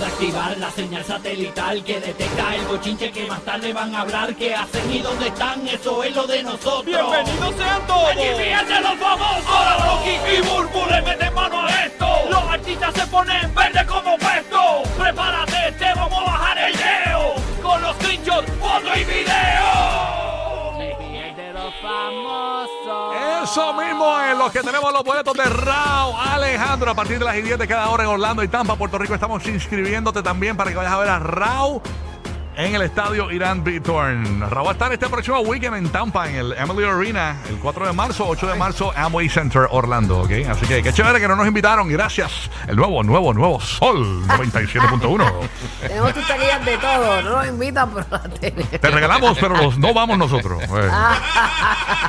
De activar la señal satelital que detecta el bochinche que más tarde van a hablar. ¿Qué hacen y dónde están? Eso es lo de nosotros. ¡Bienvenidos sean todos! ¡Allí fíjense los famosos! Ahora Rocky y Burbu le meten mano a esto. Que tenemos los boletos de Rao Alejandro a partir de las 10 de cada hora en Orlando y Tampa, Puerto Rico. Estamos inscribiéndote también para que vayas a ver a Rao en el estadio Irán Bitorn. Raúl va a estar este próximo weekend en Tampa, en el Emily Arena, el 4 de marzo, 8 de marzo, Amway Center, Orlando, ¿ok? Así que qué chévere que no nos invitaron, gracias. El nuevo, nuevo, nuevo Sol 97.1. Tenemos de todo, no nos invitan, pero las tenemos. Te regalamos, pero los, no vamos nosotros. Eh,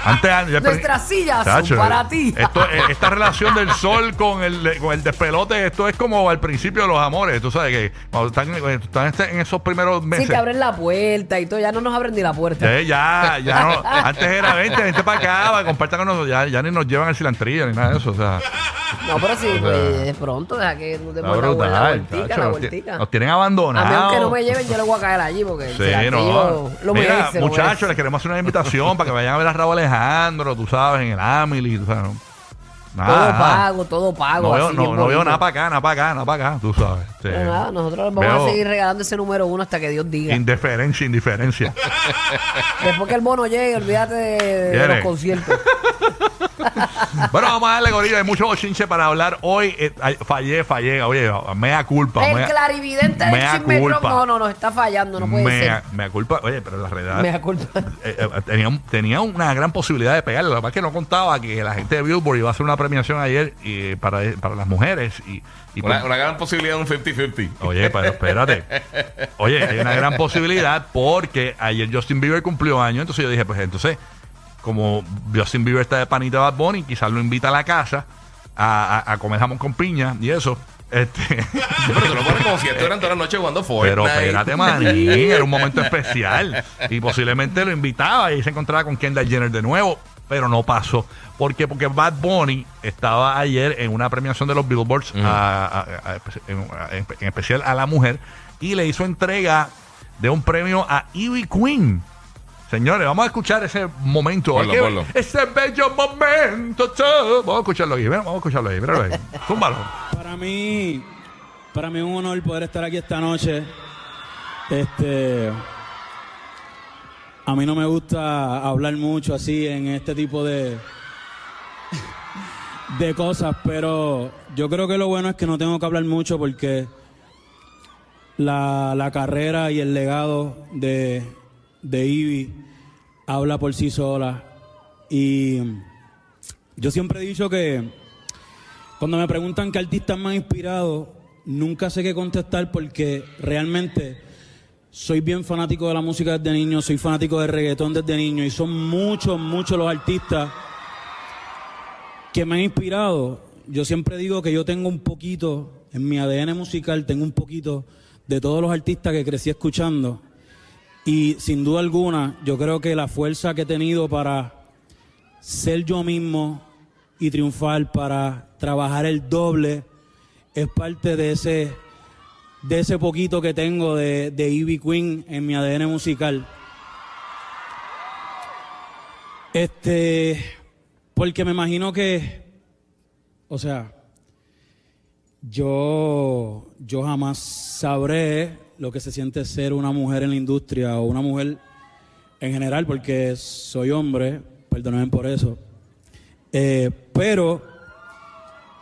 Antes, ya- Nuestras sillas son para ti. Esto, eh, esta relación del sol con el, con el despelote, esto es como al principio de los amores. Tú sabes que cuando están, están este- en esos primeros meses. Abren la puerta y todo, ya no nos abren ni la puerta. Ya, ya no. Antes era 20, gente para acá, para compartir con nosotros. Ya, ya ni nos llevan el cilantrillo ni nada de eso. O sea, No, pero sí, pues de pronto, deja que nos está demos la, vueltica, chacho, la vueltica. nos tienen A mí abandonados. aunque no me lleven, yo le voy a caer allí porque el Sí, cilantrillo no. lo merece, muchachos, les queremos hacer una invitación para que vayan a ver a Raúl Alejandro, tú sabes, en el Amili, tú sabes. ¿no? Todo Nada, pago, todo pago. No veo, así, no, no veo nada para acá, nada para acá, nada para acá, tú sabes. Sí. Nada, nosotros vamos Veo a seguir regalando ese número uno hasta que Dios diga. Indiferencia, indiferencia. Después que el mono llegue, olvídate de, los conciertos. bueno, vamos a darle gorilla. Hay mucho bochinche para hablar hoy. Eh, ay, fallé, fallé. Oye, mea culpa. el mea- clarividente del mea chisme culpa. no, no, nos está fallando, no puede mea, ser. mea culpa. Oye, pero la realidad. Me da culpa. eh, eh, tenía, un- tenía una gran posibilidad de pegarle. Lo que pasa es que no contaba que la gente de Billboard iba a hacer una premiación ayer y, para, para las mujeres. Y, y Una, pues- una gran posibilidad de un 50-50. Oye, pero espérate. Oye, hay una gran posibilidad porque ayer Justin Bieber cumplió años. Entonces yo dije, pues entonces, como Justin Bieber está de panita Bad Bunny, quizás lo invita a la casa a, a- a comer jamón con piña y eso. Este, Pero tú lo pones como si estuvieran toda la noche jugando Fortnite. pero espérate, manín, era un momento especial. Y posiblemente lo invitaba y se encontraba con Kendall Jenner de nuevo, pero no pasó. ¿Por qué? Porque Bad Bunny estaba ayer en una premiación de los Billboards, a- a- a- en, en- en especial a la mujer, y le hizo entrega de un premio a Ivy Queen. Señores, vamos a escuchar ese momento. Ponlo, ponlo. Ese bello momento. Vamos a escucharlo ahí. Vamos a escucharlo ahí. Míralo ahí. Zúmbalo. Para mí, para mí es un honor poder estar aquí esta noche. Este, a mí no me gusta hablar mucho así en este tipo de de cosas, pero yo creo que lo bueno es que no tengo que hablar mucho porque la, la carrera y el legado de, de Ivy habla por sí sola. Y yo siempre he dicho que cuando me preguntan qué artistas me han inspirado, nunca sé qué contestar porque realmente soy bien fanático de la música desde niño, soy fanático de reggaetón desde niño y son muchos, muchos los artistas que me han inspirado. Yo siempre digo que yo tengo un poquito, en mi ADN musical, tengo un poquito de todos los artistas que crecí escuchando. Y sin duda alguna, yo creo que la fuerza que he tenido para ser yo mismo y triunfar, para trabajar el doble, es parte de ese, de ese poquito que tengo de, de Ivy Queen en mi ADN musical. Este, porque me imagino que, o sea, yo, yo jamás sabré lo que se siente ser una mujer en la industria o una mujer en general, porque soy hombre, perdónenme por eso. Eh, pero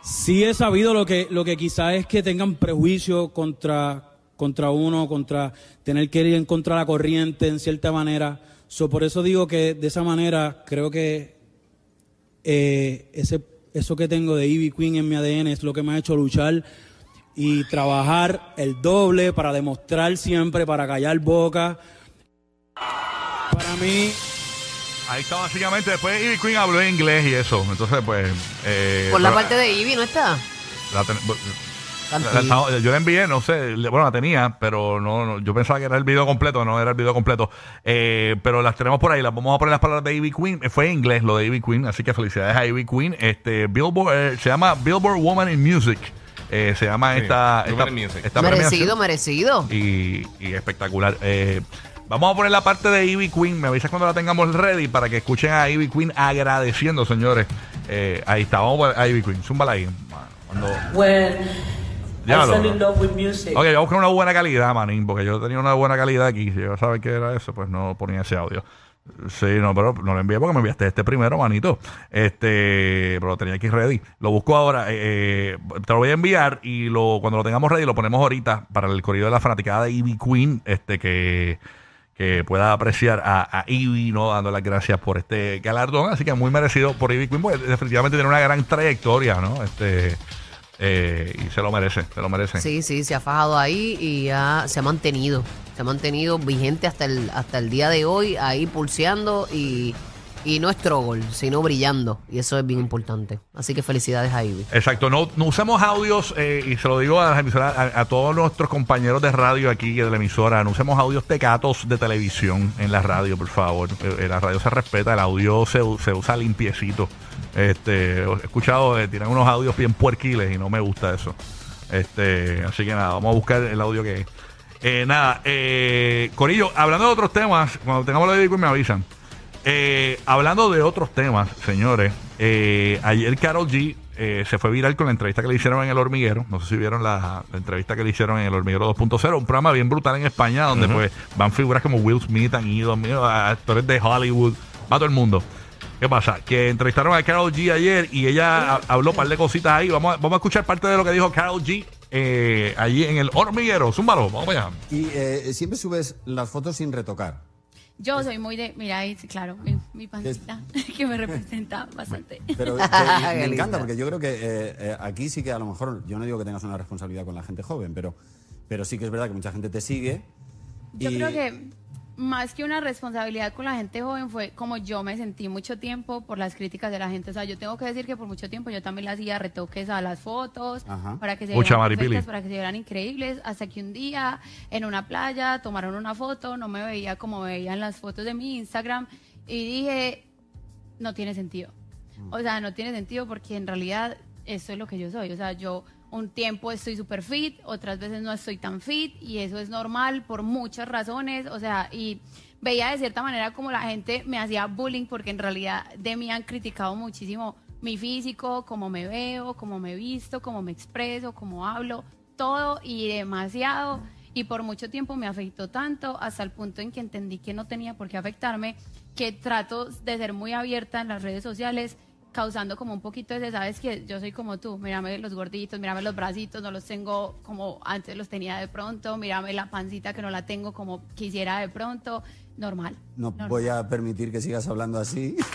sí he sabido lo que, lo que quizás es que tengan prejuicio contra, contra uno, contra tener que ir en contra la corriente en cierta manera. So, por eso digo que de esa manera creo que eh, ese, eso que tengo de Ivy Queen en mi ADN es lo que me ha hecho luchar y trabajar el doble para demostrar siempre, para callar boca. Para mí, Ahí está básicamente. Después Ivy Queen habló inglés y eso. Entonces, pues. eh, Por la pero- parte de Ivy, ¿no está? la ten- la- yo la envié, no sé, bueno, la tenía, pero no, no, yo pensaba que era el video completo, no era el video completo. Eh, pero las tenemos por ahí, las vamos a poner las palabras de Ivy Queen. Eh, Fue en inglés lo de Ivy Queen, así que felicidades a Ivy Queen. Este, Billboard, eh, se llama Billboard Woman in Music. Eh, se llama Sí, esta, esta, esta merecido, premiación. merecido. y, y espectacular. Eh, vamos a poner la parte de Ivy Queen. Me avisas cuando la tengamos ready para que escuchen a Ivy Queen agradeciendo, señores. Eh, ahí está, vamos a Ivy Queen. Zúmbala ahí. Cuando... when Ya I lo- fell in love with music. Ok, a buscar una buena calidad, manín, porque yo tenía una buena calidad aquí. Si yo sabía que era eso, pues no ponía ese audio. Sí, no, pero no lo envié porque me enviaste este primero, manito. Este, pero lo tenía aquí ready. Lo busco ahora. eh, eh, te lo voy a enviar y lo cuando lo tengamos ready lo ponemos ahorita para el corrido de la fanaticada de Ivy Queen, este que que pueda apreciar a, a Ivy, ¿no? Dando las gracias por este galardón. Así que muy merecido por Ivy Queen, porque definitivamente tiene una gran trayectoria, ¿no? Este, eh, y se lo merece, se lo merece. Sí, sí, se ha fajado ahí y ya se ha mantenido. Se ha mantenido vigente hasta el, hasta el día de hoy, ahí pulseando y, y no struggle, sino brillando. Y eso es bien importante. Así que felicidades a Ivy. Exacto, no, no usemos audios, eh, y se lo digo a las emisoras, a, todos nuestros compañeros de radio aquí de la emisora, no usemos audios tecatos de televisión en la radio, por favor. Eh, eh, la radio se respeta, el audio se, se usa limpiecito. Este, he escuchado, eh, tiran unos audios bien puerquiles y no me gusta eso. Este, así que nada, vamos a buscar el audio que es. Nada, Corillo, hablando de otros temas, cuando tengamos lo de me avisan. Eh, hablando de otros temas, señores, eh, ayer Carol G eh, se fue viral con la entrevista que le hicieron en El Hormiguero. No sé si vieron la, la entrevista que le hicieron en El Hormiguero 2.0, un programa bien brutal en España donde pues van figuras como Will Smith, han ido actores de Hollywood, va todo el mundo. ¿Qué pasa? Que entrevistaron a Carol G ayer y ella ha- habló un par de cositas ahí. Vamos a, vamos a escuchar parte de lo que dijo Carol G eh, allí en El Hormiguero. Zúmbalo, vamos allá. Y eh, siempre subes las fotos sin retocar. Yo soy muy de, mira ahí, claro, mi, mi pancita, que me representa bastante. Pero que- Qué me encanta porque yo creo que eh, eh, aquí sí que a lo mejor, yo no digo que tengas una responsabilidad con la gente joven, pero, pero sí que es verdad que mucha gente te sigue. Yo y- creo que más que una responsabilidad con la gente joven fue como yo me sentí mucho tiempo por las críticas de la gente. O sea, yo tengo que decir que por mucho tiempo yo también le hacía retoques a las fotos Ajá. para que se Mucha vieran perfectas, para que se vieran increíbles, hasta que un día en una playa tomaron una foto, no me veía como veían las fotos de mi Instagram y dije, no tiene sentido. O sea, no tiene sentido porque en realidad eso es lo que yo soy. O sea, yo un tiempo estoy súper fit, otras veces no estoy tan fit y eso es normal por muchas razones. O sea, y veía de cierta manera como la gente me hacía bullying porque en realidad de mí han criticado muchísimo mi físico, cómo me veo, cómo me visto, cómo me expreso, cómo hablo, todo y demasiado. Y por mucho tiempo me afectó tanto hasta el punto en que entendí que no tenía por qué afectarme, que trato de ser muy abierta en las redes sociales, causando como un poquito de, sabes que yo soy como tú, mírame los gorditos, mírame los bracitos, no los tengo como antes los tenía de pronto, mírame la pancita que no la tengo como quisiera de pronto, normal. No normal. voy a permitir que sigas hablando así.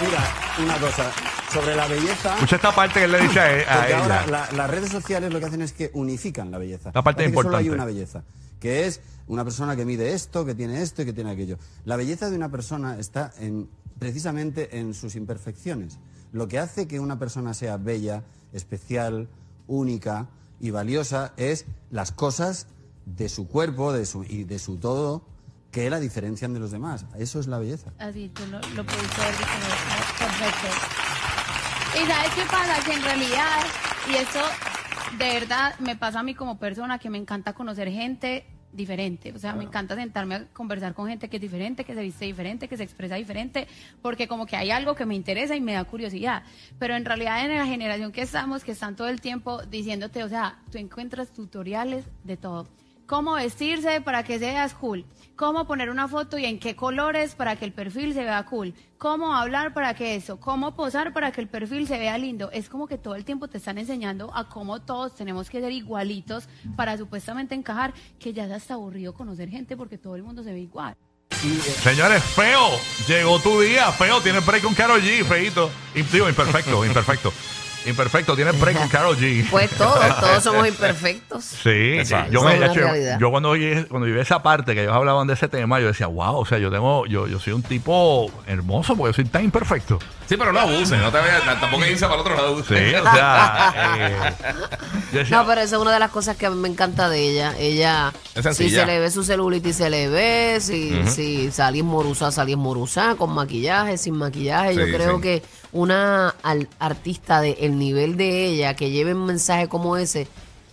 Mira, una cosa, sobre la belleza... Escucha esta parte que le dice a, e- a Porque ahora ella. la- las redes sociales lo que hacen es que unifican la belleza. La parte Parece que solo hay importante. una belleza, que es una persona que mide esto, que tiene esto y que tiene aquello. La belleza de una persona está en, precisamente en sus imperfecciones. Lo que hace que una persona sea bella, especial, única y valiosa es las cosas de su cuerpo de su, y de su todo que la diferencian de los demás. Eso es la belleza. Así, tú lo, lo pudiste haber dicho perfecto. Y sabes qué pasa, que en realidad, y esto de verdad me pasa a mí como persona, que me encanta conocer gente diferente. O sea, me encanta sentarme a conversar con gente que es diferente, que se viste diferente, que se expresa diferente, porque como que hay algo que me interesa y me da curiosidad. Pero en realidad en la generación que estamos, que están todo el tiempo diciéndote, o sea, tú encuentras tutoriales de todo. Cómo vestirse para que seas cool. Cómo poner una foto y en qué colores para que el perfil se vea cool. Cómo hablar para que eso. Cómo posar para que el perfil se vea lindo. Es como que todo el tiempo te están enseñando a cómo todos tenemos que ser igualitos para supuestamente encajar, que ya es hasta aburrido conocer gente porque todo el mundo se ve igual. Señores, feo. Llegó tu día. Feo, tiene break con Carol G. Feito. Imperfecto, imperfecto. Imperfecto, tiene break con Carol G. Pues todos, todos somos imperfectos. Sí, Exacto. yo, me, hecho, yo cuando oí, cuando esa parte que ellos hablaban de ese tema, yo decía, wow, o sea, yo tengo, yo, yo soy un tipo hermoso porque yo soy tan imperfecto. Sí, pero no abusen, no te vayas, tampoco irse para el otro lado. Sí, o sea, eh, decía, No, pero esa es una de las cosas que a mí me encanta de ella. Ella, Es si se le ve su celulitis, se le ve. Si, si salís morusa, salís morusa, con maquillaje, sin maquillaje. Yo creo sí. que una artista del nivel de ella que lleve un mensaje como ese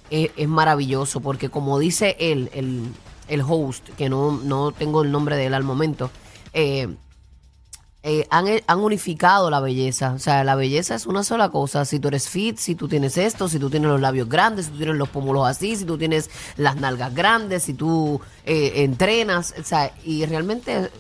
es, es maravilloso. Porque como dice él, el, el host, que no, no tengo el nombre de él al momento, eh, eh, han, han unificado la belleza. O sea, la belleza es una sola cosa. Si tú eres fit, si tú tienes esto, si tú tienes los labios grandes, si tú tienes los pómulos así, si tú tienes las nalgas grandes, si tú eh, entrenas. O sea, y realmente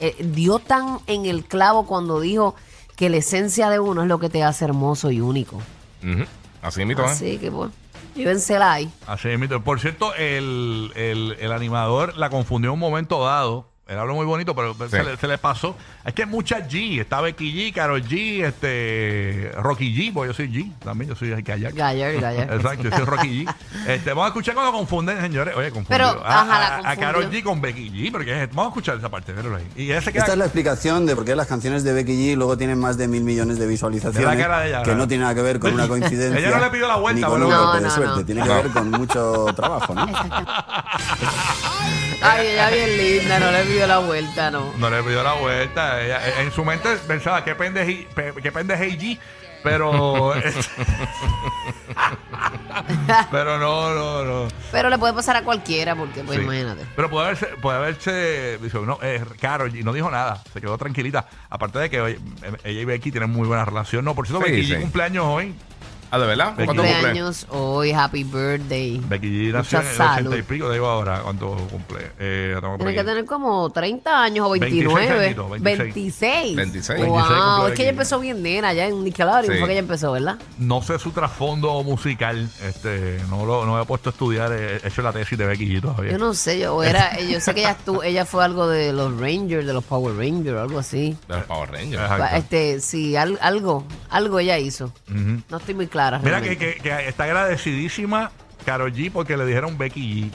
eh, dio tan en el clavo cuando dijo que la esencia de uno es lo que te hace hermoso y único. Ujú. Así mismo, ¿eh? Así que, pues, llévensela ahí. así mismo. Por cierto, el, el, el animador la confundió en un momento dado. Él habló muy bonito, pero se, le, se le pasó. Es que muchas G. Está Becky G, Carol G, este, Rocky G, porque yo soy G también, yo soy Kayak. Galler, Galler. Exacto, yo soy Rocky G. Este, vamos a escuchar cuando confunden, señores. Oye, confundió. Pero, a, ajá, la a-. Carol G con Becky G, porque es- vamos a escuchar esa parte, ahí. Y ella se queda Esta es la explicación de por qué las canciones de Becky G luego tienen más de mil millones de visualizaciones. De la cara de ella, que ¿verdad? no tiene nada que ver con una coincidencia. Ella no le pidió la vuelta, ni con un No, golpe de no, suerte. no. Tiene que ver con mucho trabajo, ¿no? Ay, ella bien linda, no le pidió la vuelta, no. No le pidió la vuelta. Ella, eh, en su mente pensaba, qué pendeji, pe- qué pendeje G. Pero. pero no, no, no. Pero le puede pasar a cualquiera, porque, pues, Sí. imagínate. Pero puede haberse, puede haberse dice, no, eh, Karol G no dijo nada, se quedó tranquilita. Aparte de que oye, ella y Becky tienen muy buena relación. No, por cierto, Sí, Becky sí. G cumpleaños hoy. Ah, ¿de verdad? ¿Cuánto cumple? Cumpleaños hoy, happy birthday. Becky G nació Mucha en el salud. 80 y pico, digo ahora cuánto cumple. Eh, la tengo por Tiene que aquí. tener como 30 años o 26 29. añitos, 26. 26. 26. Wow, 26 cumple es que Becky. ella empezó bien nena, ya en Nickelodeon Sí. fue que ella empezó, ¿verdad? No sé su trasfondo musical. Este, no lo no me he puesto a estudiar, he hecho la tesis de Becky G todavía. Yo no sé, yo, era, yo sé que ella, estuvo, ella fue algo de los Rangers, de los Power Rangers, algo así. De los Power Rangers. Exacto. Este, sí, al- algo, algo ella hizo. Ujú. No estoy muy clara. Mira que, realmente. que- que está agradecidísima Karol G porque le dijeron Becky G.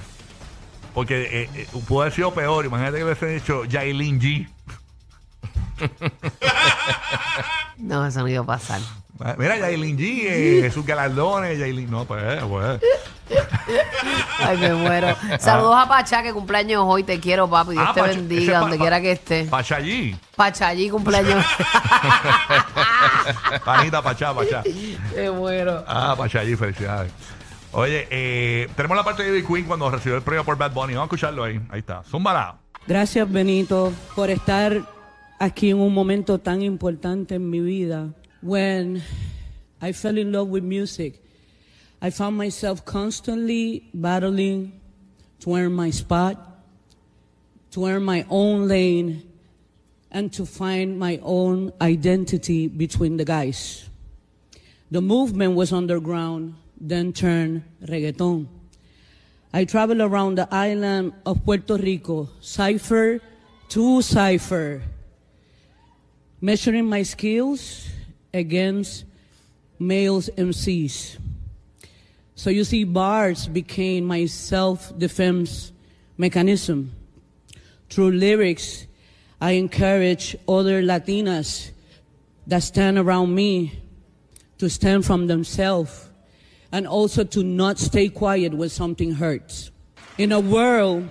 Porque eh, eh, pudo haber sido peor. Imagínate que le hubiesen dicho Jailin G. No, eso no iba a pasar. Ah, Mira, Jailin G, eh, sus galardones, Jailin. No, pues, pues. Ay, me muero. Saludos a Pachá, que cumpleaños hoy. Te quiero, papi. Dios Ah, te Pacha- ese bendiga pa- donde pa- quiera que estés. Pacha G. Pachallí cumpleaños. Panita, Pachá, Pachá. me muero. Ah, Pacha G, felicidades. Oye, eh, tenemos la parte de Ivy Queen cuando recibió el premio por Bad Bunny. Vamos a escucharlo ahí. Ahí está. Zúmbala. Gracias Benito por estar aquí en un momento tan importante en mi vida. When I fell in love with music, I found myself constantly battling to earn my spot, to earn my own lane, and to find my own identity between the guys. The movement was underground, then turned reggaeton. I travel around the island of Puerto Rico, cipher to cipher, measuring my skills against males MCs. So you see, bars became my self-defense mechanism. Through lyrics, I encourage other Latinas that stand around me to stand from themselves and also to not stay quiet when something hurts. In a world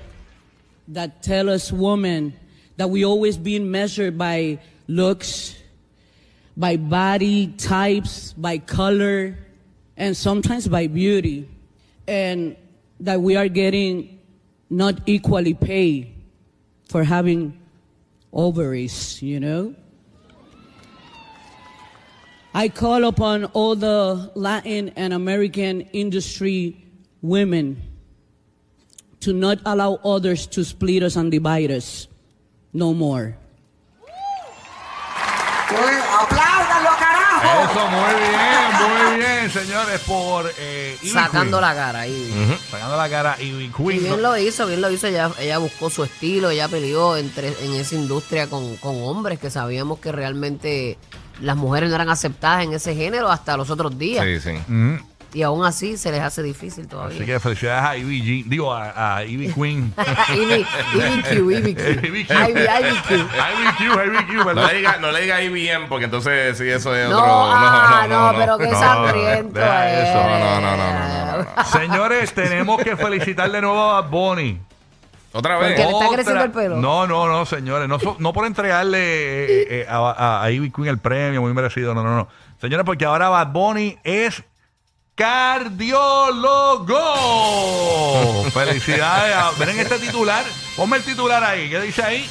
that tell us women that we always being measured by looks, by body types, by color, and sometimes by beauty, and that we are getting not equally paid for having ovaries, you know? I call upon all the Latin and American industry women to not allow others to split us and divide us no more. Eso, muy bien, muy bien, señores, por eh, Ivy Sacando Queen. la cara ahí. Sacando la cara Ivy Y Queen. bien lo hizo, bien lo hizo. Ella, ella buscó su estilo, ella peleó entre, en esa industria con, con hombres que sabíamos que realmente las mujeres no eran aceptadas en ese género hasta los otros días. Sí, sí. Mm. Y aún así se les hace difícil todavía. Así que felicidades a Ivy G. Digo, a, a Ivy Queen. Ivy, Ivy Q, Ivy Q. Ivy Q. Ivy, Ivy Q. Ivy Q, Ivy Q, No ¿verdad? le diga, no le diga IBM porque entonces sí, eso es No, otro. ah, no, pero qué no, sangriento deja es. eso. No, no, no, no, no, no, no. Señores, tenemos que felicitar de nuevo a Bad Bunny. Otra ¿Por vez. qué? ¿Le está creciendo el pelo? No, no, no, señores. No, so- no por entregarle eh, eh, a, a- a Ivy Queen el premio, muy merecido. No, no, no. Señores, porque ahora Bad Bunny es cardiólogo. Felicidades. a- Miren este titular. Ponme el titular ahí. ¿Qué dice ahí?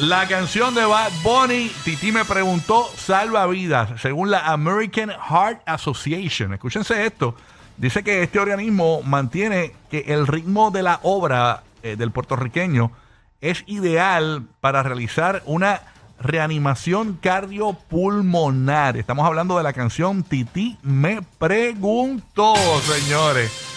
La canción de Bad Bunny, Titi me preguntó, salva vidas, según la American Heart Association. Escúchense esto. Dice que este organismo mantiene que el ritmo de la obra eh, del puertorriqueño es ideal para realizar una reanimación cardiopulmonar. Estamos hablando de la canción Titi me preguntó, señores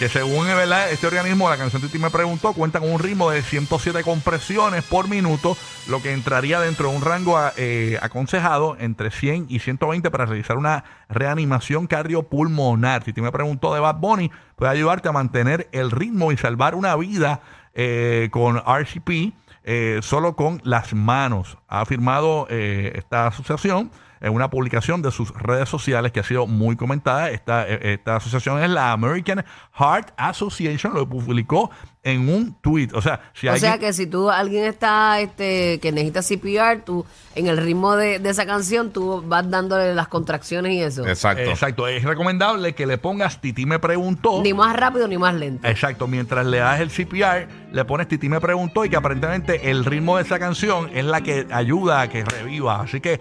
que según ¿verdad? este organismo, la canción Titi me preguntó, cuenta con un ritmo de 107 compresiones por minuto, lo que entraría dentro de un rango eh, aconsejado entre 100 y 120 para realizar una reanimación cardiopulmonar. Titi me preguntó de Bad Bunny, puede ayudarte a mantener el ritmo y salvar una vida eh, con RCP eh, solo con las manos. Ha afirmado eh, esta asociación en una publicación de sus redes sociales que ha sido muy comentada. Esta, eh, esta asociación es la American Heart Association, lo publicó en un tweet. O sea, si O alguien... sea que si tú alguien está este que necesita CPR, tú en el ritmo de, de esa canción tú vas dándole las contracciones y eso. Exacto. Exacto, es recomendable que le pongas Titi me preguntó. Ni más rápido ni más lento. Exacto, mientras le das el CPR, le pones Titi me preguntó y que aparentemente el ritmo de esa canción es la que ayuda a que reviva. Así que,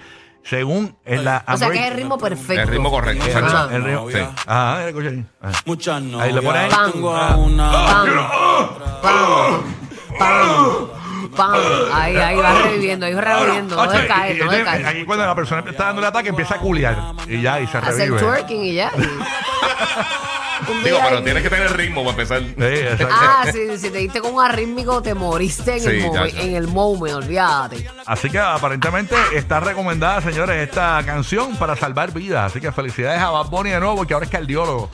según en la O sea que es el ritmo perfecto. El ritmo correcto. Exacto. Ajá. el ritmo- Sí. Ajá, escucha ahí. Ah. Muchas no. Ahí le pones ahí. Pam. Tengo a una. Pam, pam, pam, pam. Ahí, ahí va reviviendo, ahí va reviviendo. No decae, no decae. Aquí cuando la persona está dando el ataque empieza a culiar y ya, y se Hace el revive. twerking y ya. Un Digo, día pero ahí- tienes que tener ritmo para empezar. Sí. Ah, si, si te diste con un arrítmico, te moriste en, Sí, el, chacho. en el moment, olvídate. Así que aparentemente está recomendada, señores, esta canción para salvar vidas. Así que felicidades a Bad Bunny de nuevo, porque ahora es cardiólogo.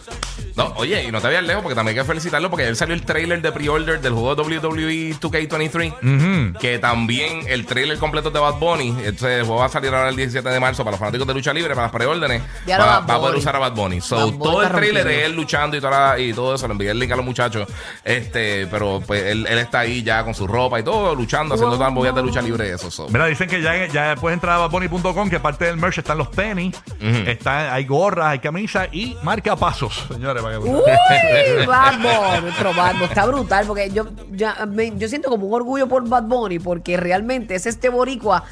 No, oye, y no te vayas lejos porque también hay que felicitarlo porque ayer salió el trailer de pre-order del juego WWE 2K23. Ujú. Que también el trailer completo de Bad Bunny. El juego va a salir ahora el 17 de marzo para los fanáticos de lucha libre, para las preórdenes. Ya Va, va a poder usar a Bad Bunny. So, Bad Bunny todo el trailer rompiendo. de él luchando y, toda la- y todo eso. Le envié el link a los muchachos. Este, pero pues él, él está ahí ya con su ropa y todo, luchando, haciendo todas las movidas de lucha libre y eso. so. Mira, dicen que ya, ya puedes entrar a badbunny.com, que parte del merch están los tenis, están, hay gorras, hay camisas y marcapasos, señores. Para que Uy, Bad Bunny, nuestro Bad Bunny. Está brutal porque yo, ya, me- yo siento como un orgullo por Bad Bunny porque realmente es este boricua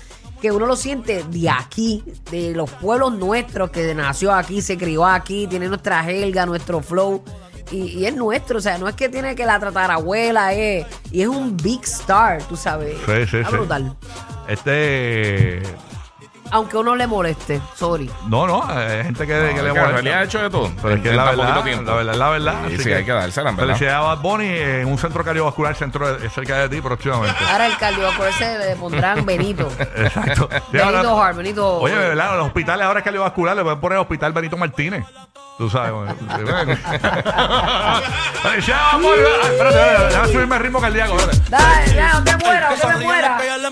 que uno lo siente de aquí, de los pueblos nuestros, que nació aquí, se crió aquí, tiene nuestra jerga, nuestro flow. Y, y es nuestro, o sea, no es que tiene que la tratar abuela, es, y es un big star, tú sabes. Sí, sí, Está sí. brutal. Este. Aunque uno le moleste, sorry. No, no, hay gente que, le en molesta. realidad ha hecho de todo. Pero es que la verdad, tiempo. la verdad, la verdad. Sí, así sí, hay que dársela, en verdad. Felicidades a Bad Bunny en un centro cardiovascular centro de- cerca de ti próximamente. Ahora el cardiovascular se le pondrán Benito. Exacto. Y ahora- Benito Hart, Benito. Oye, de verdad, los hospitales ahora cardiovasculares le pueden poner Hospital Benito Martínez. Tú sabes. güey. Felicidades, Bad Bunny. Ay, Espérate, espérate, déjame subirme el ritmo cardíaco. espérate. Dale, ya, no te mueras, no te me mueras. Que ella